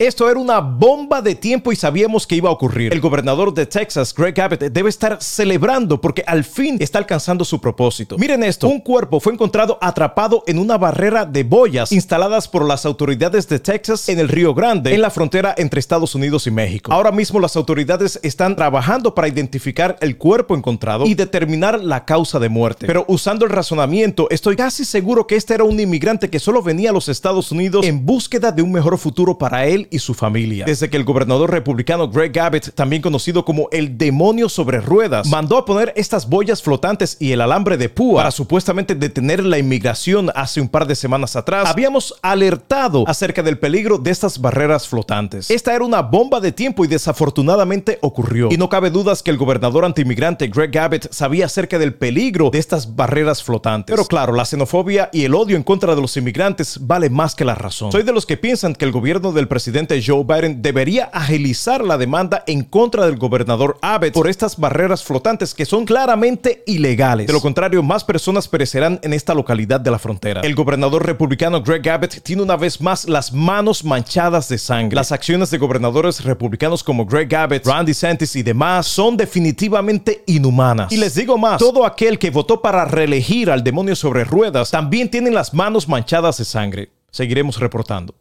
Esto era una bomba de tiempo y sabíamos que iba a ocurrir. El gobernador de Texas, Greg Abbott, debe estar celebrando porque al fin está alcanzando su propósito. Miren esto, un cuerpo fue encontrado atrapado en una barrera de boyas instaladas por las autoridades de Texas en el Río Grande, en la frontera entre Estados Unidos y México. Ahora mismo las autoridades están trabajando para identificar el cuerpo encontrado y determinar la causa de muerte. Pero usando el razonamiento, estoy casi seguro que este era un inmigrante que solo venía a los Estados Unidos en búsqueda de un mejor futuro para él y su familia. Desde que el gobernador republicano Greg Abbott, también conocido como el demonio sobre ruedas, mandó a poner estas boyas flotantes y el alambre de púa para supuestamente detener la inmigración hace un par de semanas atrás, habíamos alertado acerca del peligro de estas barreras flotantes. Esta era una bomba de tiempo y desafortunadamente ocurrió. Y no cabe dudas que el gobernador antimigrante Greg Abbott sabía acerca del peligro de estas barreras flotantes. Pero claro, la xenofobia y el odio en contra de los inmigrantes vale más que la razón. Soy de los que piensan que el gobierno del presidente Joe Biden debería agilizar la demanda en contra del gobernador Abbott por estas barreras flotantes que son claramente ilegales. De lo contrario, más personas perecerán en esta localidad de la frontera. El gobernador republicano Greg Abbott tiene una vez más las manos manchadas de sangre. Las acciones de gobernadores republicanos como Greg Abbott, Randy DeSantis y demás son definitivamente inhumanas. Y les digo más, todo aquel que votó para reelegir al demonio sobre ruedas también tiene las manos manchadas de sangre. Seguiremos reportando.